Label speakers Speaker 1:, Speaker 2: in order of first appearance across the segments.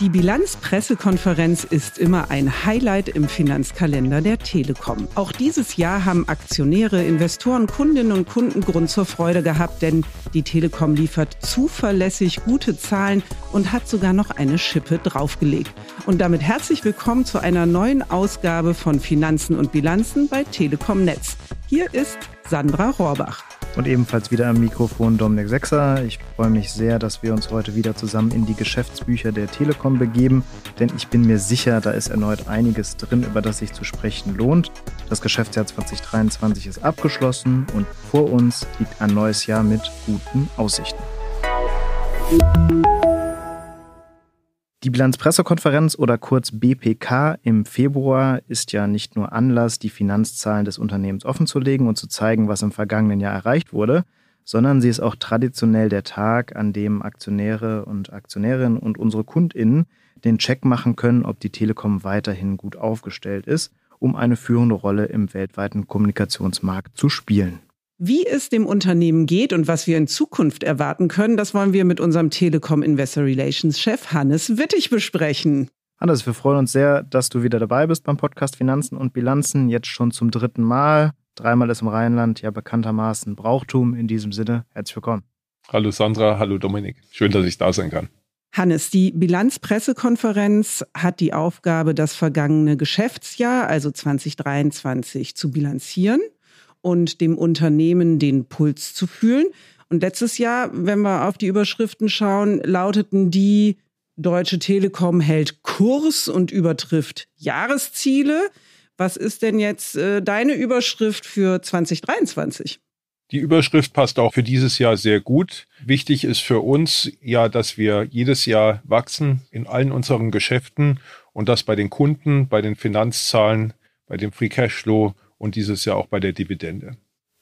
Speaker 1: Die Bilanzpressekonferenz ist immer ein Highlight im Finanzkalender der Telekom. Auch dieses Jahr haben Aktionäre, Investoren, Kundinnen und Kunden Grund zur Freude gehabt, denn die Telekom liefert zuverlässig gute Zahlen und hat sogar noch eine Schippe draufgelegt. Und damit herzlich willkommen zu einer neuen Ausgabe von Finanzen und Bilanzen bei Telekom Netz. Hier ist Sandra Rohrbach.
Speaker 2: Und ebenfalls wieder am Mikrofon Dominik Sechser. Ich freue mich sehr, dass wir uns heute wieder zusammen in die Geschäftsbücher der Telekom begeben, denn ich bin mir sicher, da ist erneut einiges drin, über das sich zu sprechen lohnt. Das Geschäftsjahr 2023 ist abgeschlossen und vor uns liegt ein neues Jahr mit guten Aussichten. Die Bilanzpressekonferenz oder kurz BPK im Februar ist ja nicht nur Anlass, die Finanzzahlen des Unternehmens offenzulegen und zu zeigen, was im vergangenen Jahr erreicht wurde, sondern sie ist auch traditionell der Tag, an dem Aktionäre und Aktionärinnen und unsere Kundinnen den Check machen können, ob die Telekom weiterhin gut aufgestellt ist, um eine führende Rolle im weltweiten Kommunikationsmarkt zu spielen.
Speaker 1: Wie es dem Unternehmen geht und was wir in Zukunft erwarten können, das wollen wir mit unserem Telekom Investor Relations Chef Hannes Wittig besprechen.
Speaker 2: Hannes, wir freuen uns sehr, dass du wieder dabei bist beim Podcast Finanzen und Bilanzen. Jetzt schon zum dritten Mal. Dreimal ist im Rheinland ja bekanntermaßen Brauchtum. In diesem Sinne, herzlich willkommen.
Speaker 3: Hallo Sandra, hallo Dominik. Schön, dass ich da sein kann.
Speaker 1: Hannes, die Bilanzpressekonferenz hat die Aufgabe, das vergangene Geschäftsjahr, also 2023, zu bilanzieren und dem Unternehmen den Puls zu fühlen. Und letztes Jahr, wenn wir auf die Überschriften schauen, lauteten die Deutsche Telekom hält Kurs und übertrifft Jahresziele. Was ist denn jetzt äh, deine Überschrift für 2023?
Speaker 3: Die Überschrift passt auch für dieses Jahr sehr gut. Wichtig ist für uns ja, dass wir jedes Jahr wachsen in allen unseren Geschäften und das bei den Kunden, bei den Finanzzahlen, bei dem Free Cashflow und dieses Jahr auch bei der Dividende.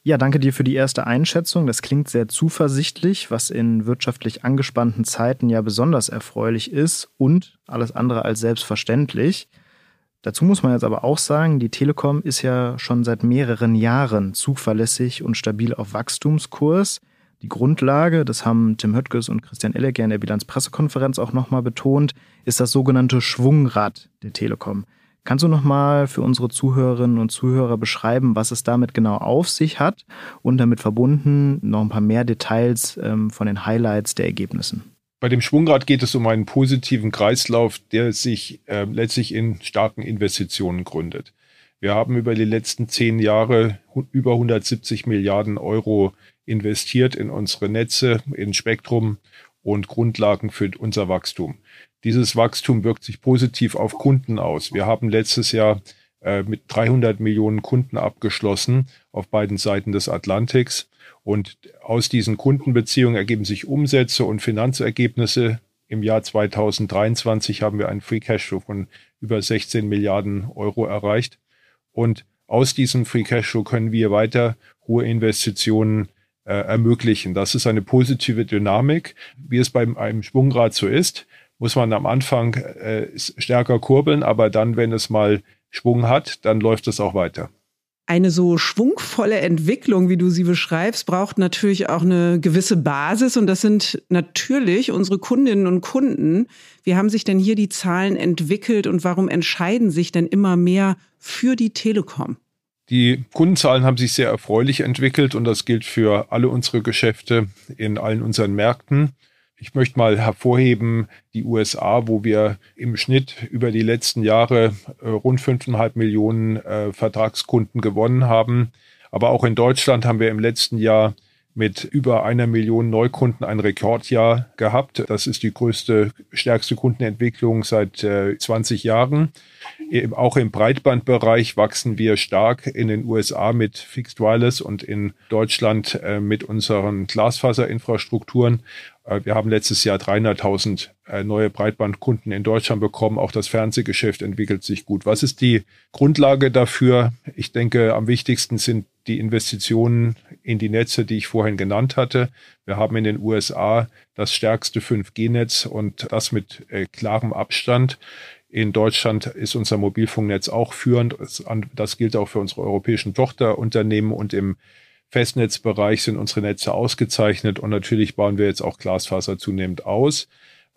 Speaker 2: Ja, danke dir für die erste Einschätzung. Das klingt sehr zuversichtlich, was in wirtschaftlich angespannten Zeiten ja besonders erfreulich ist und alles andere als selbstverständlich. Dazu muss man jetzt aber auch sagen, die Telekom ist ja schon seit mehreren Jahren zuverlässig und stabil auf Wachstumskurs. Die Grundlage, das haben Tim Höttges und Christian Elleger in der Bilanzpressekonferenz auch nochmal betont, ist das sogenannte Schwungrad der Telekom. Kannst du nochmal für unsere Zuhörerinnen und Zuhörer beschreiben, was es damit genau auf sich hat und damit verbunden noch ein paar mehr Details ähm, von den Highlights der Ergebnissen?
Speaker 3: Bei dem Schwungrad geht es um einen positiven Kreislauf, der sich äh, letztlich in starken Investitionen gründet. Wir haben über die letzten zehn Jahre über 170 Milliarden Euro investiert in unsere Netze, in Spektrum und Grundlagen für unser Wachstum. Dieses Wachstum wirkt sich positiv auf Kunden aus. Wir haben letztes Jahr äh, mit 300 Millionen Kunden abgeschlossen auf beiden Seiten des Atlantiks. Und aus diesen Kundenbeziehungen ergeben sich Umsätze und Finanzergebnisse. Im Jahr 2023 haben wir einen Free Cashflow von über 16 Milliarden Euro erreicht. Und aus diesem Free Cashflow können wir weiter hohe Investitionen äh, ermöglichen. Das ist eine positive Dynamik, wie es bei einem Schwungrad so ist muss man am Anfang äh, stärker kurbeln, aber dann, wenn es mal Schwung hat, dann läuft es auch weiter.
Speaker 1: Eine so schwungvolle Entwicklung, wie du sie beschreibst, braucht natürlich auch eine gewisse Basis und das sind natürlich unsere Kundinnen und Kunden. Wie haben sich denn hier die Zahlen entwickelt und warum entscheiden sich denn immer mehr für die Telekom?
Speaker 3: Die Kundenzahlen haben sich sehr erfreulich entwickelt und das gilt für alle unsere Geschäfte in allen unseren Märkten. Ich möchte mal hervorheben, die USA, wo wir im Schnitt über die letzten Jahre äh, rund fünfeinhalb Millionen äh, Vertragskunden gewonnen haben. Aber auch in Deutschland haben wir im letzten Jahr mit über einer Million Neukunden ein Rekordjahr gehabt. Das ist die größte, stärkste Kundenentwicklung seit äh, 20 Jahren. Auch im Breitbandbereich wachsen wir stark in den USA mit Fixed Wireless und in Deutschland äh, mit unseren Glasfaserinfrastrukturen. Äh, wir haben letztes Jahr 300.000 äh, neue Breitbandkunden in Deutschland bekommen. Auch das Fernsehgeschäft entwickelt sich gut. Was ist die Grundlage dafür? Ich denke, am wichtigsten sind die Investitionen in die Netze, die ich vorhin genannt hatte. Wir haben in den USA das stärkste 5G-Netz und das mit äh, klarem Abstand. In Deutschland ist unser Mobilfunknetz auch führend. Das gilt auch für unsere europäischen Tochterunternehmen und im Festnetzbereich sind unsere Netze ausgezeichnet und natürlich bauen wir jetzt auch Glasfaser zunehmend aus.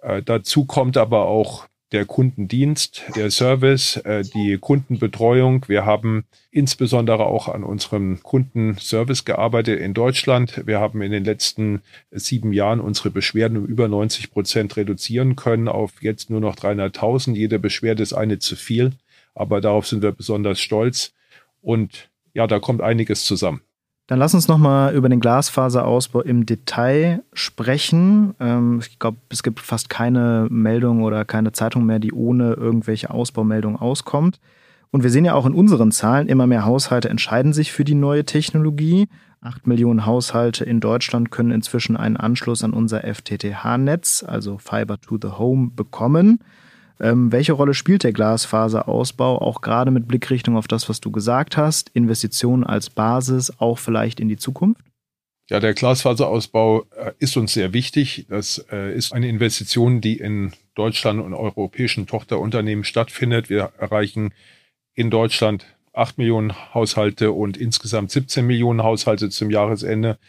Speaker 3: Äh, dazu kommt aber auch der Kundendienst, der Service, äh, die Kundenbetreuung. Wir haben insbesondere auch an unserem Kundenservice gearbeitet in Deutschland. Wir haben in den letzten sieben Jahren unsere Beschwerden um über 90 Prozent reduzieren können auf jetzt nur noch 300.000. Jede Beschwerde ist eine zu viel, aber darauf sind wir besonders stolz. Und ja, da kommt einiges zusammen.
Speaker 2: Dann lass uns nochmal über den Glasfaserausbau im Detail sprechen. Ähm, ich glaube, es gibt fast keine Meldung oder keine Zeitung mehr, die ohne irgendwelche Ausbaumeldungen auskommt. Und wir sehen ja auch in unseren Zahlen, immer mehr Haushalte entscheiden sich für die neue Technologie. Acht Millionen Haushalte in Deutschland können inzwischen einen Anschluss an unser FTTH-Netz, also Fiber to the Home, bekommen. Ähm, welche Rolle spielt der Glasfaserausbau, auch gerade mit Blickrichtung auf das, was du gesagt hast, Investitionen als Basis, auch vielleicht in die Zukunft?
Speaker 3: Ja, der Glasfaserausbau äh, ist uns sehr wichtig. Das äh, ist eine Investition, die in Deutschland und europäischen Tochterunternehmen stattfindet. Wir erreichen in Deutschland acht Millionen Haushalte und insgesamt 17 Millionen Haushalte zum Jahresende.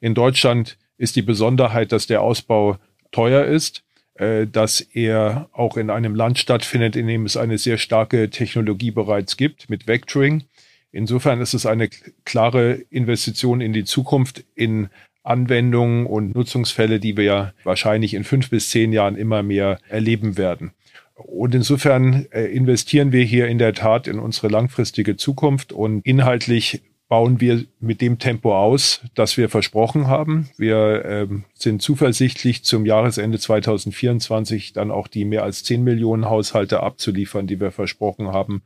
Speaker 3: In Deutschland ist die Besonderheit, dass der Ausbau teuer ist. Äh, dass er auch in einem Land stattfindet, in dem es eine sehr starke Technologie bereits gibt mit Vectoring. Insofern ist es eine klare Investition in die Zukunft, in Anwendungen und Nutzungsfälle, die wir ja wahrscheinlich in fünf bis zehn Jahren immer mehr erleben werden. Und insofern äh, investieren wir hier in der Tat in unsere langfristige Zukunft und inhaltlich bauen wir mit dem Tempo aus, das wir versprochen haben. Wir ähm, sind zuversichtlich, zum Jahresende 2024 dann auch die mehr als 10 Millionen Haushalte abzuliefern, die wir versprochen haben.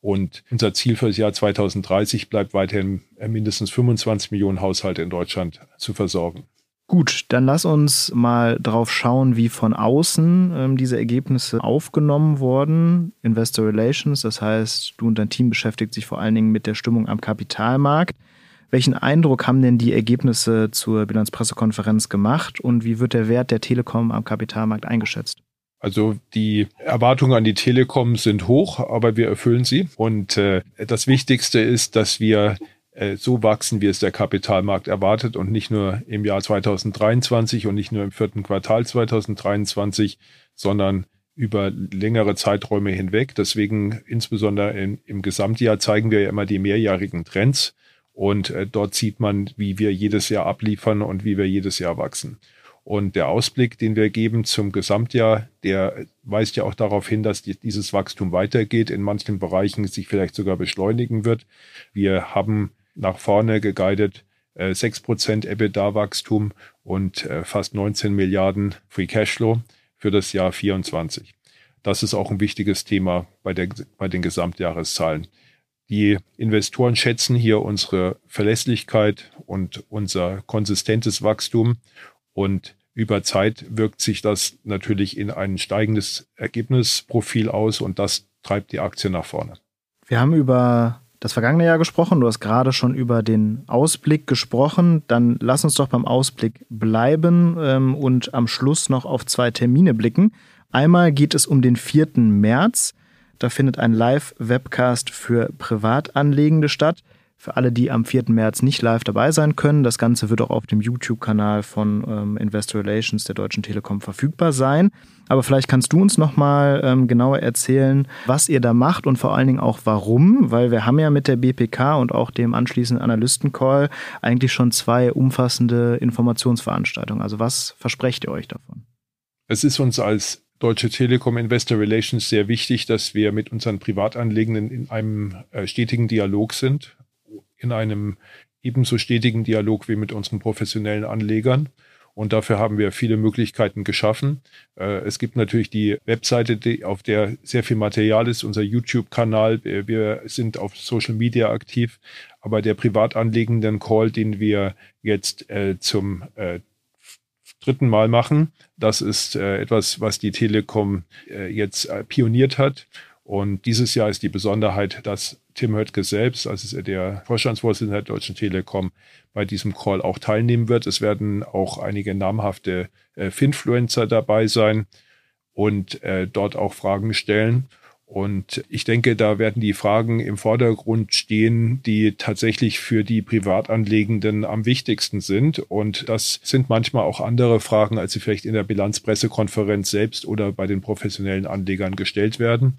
Speaker 3: Und unser Ziel für das Jahr 2030 bleibt weiterhin äh, mindestens 25 Millionen Haushalte in Deutschland zu versorgen.
Speaker 2: Gut, dann lass uns mal drauf schauen, wie von außen ähm, diese Ergebnisse aufgenommen wurden. Investor Relations, das heißt, du und dein Team beschäftigt sich vor allen Dingen mit der Stimmung am Kapitalmarkt. Welchen Eindruck haben denn die Ergebnisse zur Bilanzpressekonferenz gemacht und wie wird der Wert der Telekom am Kapitalmarkt eingeschätzt?
Speaker 3: Also die Erwartungen an die Telekom sind hoch, aber wir erfüllen sie. Und äh, das Wichtigste ist, dass wir so wachsen, wie es der Kapitalmarkt erwartet und nicht nur im Jahr 2023 und nicht nur im vierten Quartal 2023, sondern über längere Zeiträume hinweg. Deswegen insbesondere in, im Gesamtjahr zeigen wir ja immer die mehrjährigen Trends und äh, dort sieht man, wie wir jedes Jahr abliefern und wie wir jedes Jahr wachsen. Und der Ausblick, den wir geben zum Gesamtjahr, der weist ja auch darauf hin, dass dieses Wachstum weitergeht, in manchen Bereichen sich vielleicht sogar beschleunigen wird. Wir haben nach vorne geguidet, äh, 6% EBITDA-Wachstum und äh, fast 19 Milliarden Free Cashflow für das Jahr 24. Das ist auch ein wichtiges Thema bei, der, bei den Gesamtjahreszahlen. Die Investoren schätzen hier unsere Verlässlichkeit und unser konsistentes Wachstum und über Zeit wirkt sich das natürlich in ein steigendes Ergebnisprofil aus und das treibt die Aktie nach vorne.
Speaker 2: Wir haben über das vergangene Jahr gesprochen. Du hast gerade schon über den Ausblick gesprochen. Dann lass uns doch beim Ausblick bleiben ähm, und am Schluss noch auf zwei Termine blicken. Einmal geht es um den 4. März. Da findet ein Live-Webcast für Privatanlegende statt. Für alle, die am 4. März nicht live dabei sein können, das Ganze wird auch auf dem YouTube-Kanal von ähm, Investor Relations der Deutschen Telekom verfügbar sein. Aber vielleicht kannst du uns nochmal ähm, genauer erzählen, was ihr da macht und vor allen Dingen auch warum, weil wir haben ja mit der BPK und auch dem anschließenden Analystencall eigentlich schon zwei umfassende Informationsveranstaltungen. Also was versprecht ihr euch davon?
Speaker 3: Es ist uns als Deutsche Telekom Investor Relations sehr wichtig, dass wir mit unseren Privatanlegenden in einem äh, stetigen Dialog sind in einem ebenso stetigen Dialog wie mit unseren professionellen Anlegern. Und dafür haben wir viele Möglichkeiten geschaffen. Äh, es gibt natürlich die Webseite, auf der sehr viel Material ist, unser YouTube-Kanal. Wir sind auf Social Media aktiv. Aber der privatanlegenden Call, den wir jetzt äh, zum äh, dritten Mal machen, das ist etwas, was die Telekom jetzt pioniert hat. Und dieses Jahr ist die Besonderheit, dass Tim Höttke selbst, also der Vorstandsvorsitzende der Deutschen Telekom, bei diesem Call auch teilnehmen wird. Es werden auch einige namhafte äh, Finfluencer dabei sein und äh, dort auch Fragen stellen. Und ich denke, da werden die Fragen im Vordergrund stehen, die tatsächlich für die Privatanlegenden am wichtigsten sind. Und das sind manchmal auch andere Fragen, als sie vielleicht in der Bilanzpressekonferenz selbst oder bei den professionellen Anlegern gestellt werden.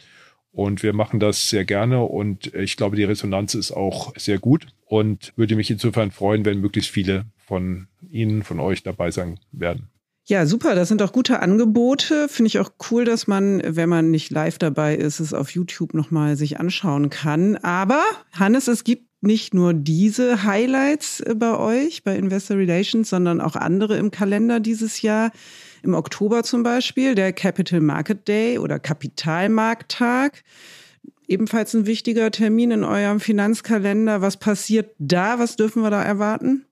Speaker 3: Und wir machen das sehr gerne und ich glaube, die Resonanz ist auch sehr gut und würde mich insofern freuen, wenn möglichst viele von Ihnen, von euch dabei sein werden.
Speaker 1: Ja, super. Das sind auch gute Angebote. Finde ich auch cool, dass man, wenn man nicht live dabei ist, es auf YouTube nochmal sich anschauen kann. Aber, Hannes, es gibt nicht nur diese Highlights äh, bei euch, bei Investor Relations, sondern auch andere im Kalender dieses Jahr. Im Oktober zum Beispiel der Capital Market Day oder Kapitalmarkttag. Ebenfalls ein wichtiger Termin in eurem Finanzkalender. Was passiert da? Was dürfen wir da erwarten?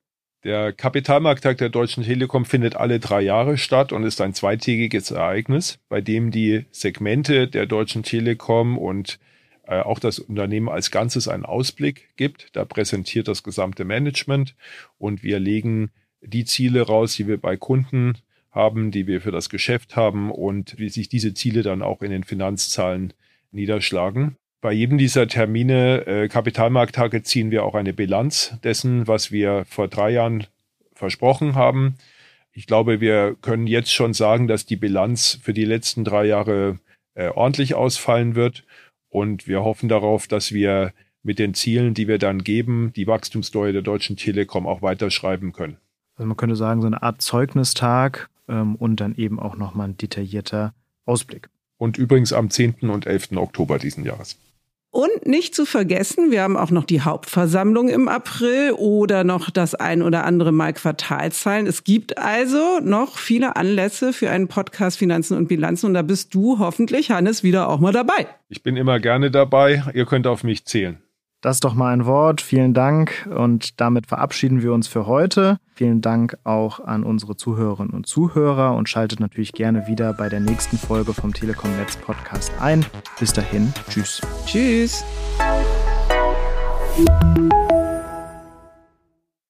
Speaker 3: Der Kapitalmarkttag der Deutschen Telekom findet alle drei Jahre statt und ist ein zweitägiges Ereignis, bei dem die Segmente der Deutschen Telekom und äh, auch das Unternehmen als Ganzes einen Ausblick gibt. Da präsentiert das gesamte Management und wir legen die Ziele raus, die wir bei Kunden haben, die wir für das Geschäft haben und wie sich diese Ziele dann auch in den Finanzzahlen niederschlagen. Bei jedem dieser Termine, äh, Kapitalmarkttage, ziehen wir auch eine Bilanz dessen, was wir vor drei Jahren versprochen haben. Ich glaube, wir können jetzt schon sagen, dass die Bilanz für die letzten drei Jahre äh, ordentlich ausfallen wird. Und wir hoffen darauf, dass wir mit den Zielen, die wir dann geben, die Wachstumssteuer der Deutschen Telekom auch weiterschreiben können.
Speaker 2: Also man könnte sagen, so eine Art Zeugnistag ähm, und dann eben auch nochmal ein detaillierter Ausblick.
Speaker 3: Und übrigens am 10. und 11. Oktober diesen Jahres.
Speaker 1: Und nicht zu vergessen, wir haben auch noch die Hauptversammlung im April oder noch das ein oder andere Mal Quartalzahlen. Es gibt also noch viele Anlässe für einen Podcast Finanzen und Bilanzen und da bist du hoffentlich, Hannes, wieder auch mal dabei.
Speaker 3: Ich bin immer gerne dabei. Ihr könnt auf mich zählen.
Speaker 2: Das ist doch mal ein Wort. Vielen Dank. Und damit verabschieden wir uns für heute. Vielen Dank auch an unsere Zuhörerinnen und Zuhörer und schaltet natürlich gerne wieder bei der nächsten Folge vom Telekom Netz Podcast ein. Bis dahin. Tschüss.
Speaker 1: Tschüss.